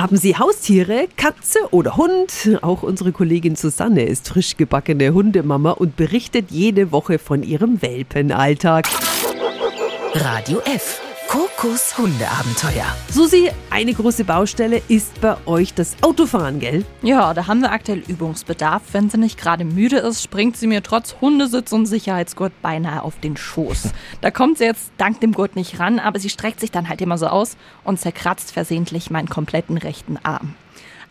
Haben Sie Haustiere, Katze oder Hund? Auch unsere Kollegin Susanne ist frisch gebackene Hundemama und berichtet jede Woche von ihrem Welpenalltag. Radio F. Kokos Hundeabenteuer. Susi, eine große Baustelle ist bei euch das Autofahren, gell? Ja, da haben wir aktuell Übungsbedarf. Wenn sie nicht gerade müde ist, springt sie mir trotz Hundesitz und Sicherheitsgurt beinahe auf den Schoß. Da kommt sie jetzt dank dem Gurt nicht ran, aber sie streckt sich dann halt immer so aus und zerkratzt versehentlich meinen kompletten rechten Arm.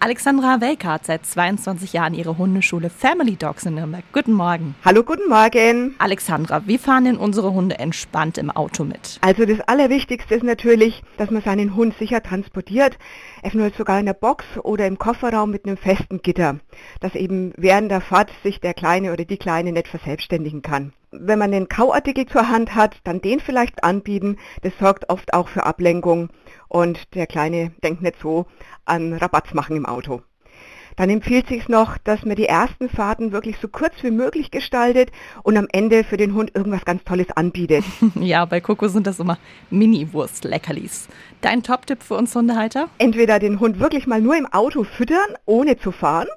Alexandra Welker hat seit 22 Jahren ihre Hundeschule Family Dogs in Nürnberg. Guten Morgen. Hallo, guten Morgen. Alexandra, wie fahren denn unsere Hunde entspannt im Auto mit? Also das Allerwichtigste ist natürlich, dass man seinen Hund sicher transportiert, eventuell sogar in der Box oder im Kofferraum mit einem festen Gitter, dass eben während der Fahrt sich der Kleine oder die Kleine nicht verselbstständigen kann. Wenn man einen Kauartikel zur Hand hat, dann den vielleicht anbieten. Das sorgt oft auch für Ablenkung und der Kleine denkt nicht so an Rabatz machen im Auto. Dann empfiehlt sich noch, dass man die ersten Fahrten wirklich so kurz wie möglich gestaltet und am Ende für den Hund irgendwas ganz Tolles anbietet. ja, bei Coco sind das immer Mini-Wurst-Leckerlis. Dein Top-Tipp für uns Hundehalter? Entweder den Hund wirklich mal nur im Auto füttern, ohne zu fahren,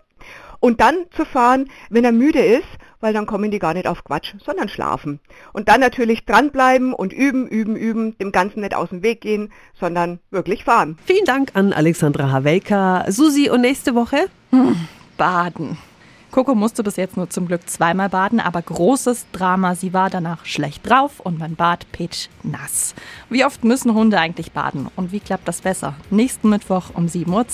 und dann zu fahren, wenn er müde ist, weil dann kommen die gar nicht auf Quatsch, sondern schlafen. Und dann natürlich dranbleiben und üben, üben, üben, dem Ganzen nicht aus dem Weg gehen, sondern wirklich fahren. Vielen Dank an Alexandra Havelka. Susi, und nächste Woche? Hm, baden. Coco musste bis jetzt nur zum Glück zweimal baden, aber großes Drama. Sie war danach schlecht drauf und mein Bad pitch nass. Wie oft müssen Hunde eigentlich baden und wie klappt das besser? Nächsten Mittwoch um 7.10 Uhr.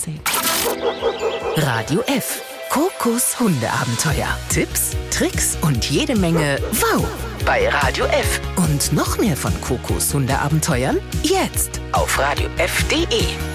Radio F. Kokos Hundeabenteuer. Tipps, Tricks und jede Menge Wow bei Radio F. Und noch mehr von Kokos Hundeabenteuern jetzt auf radiof.de.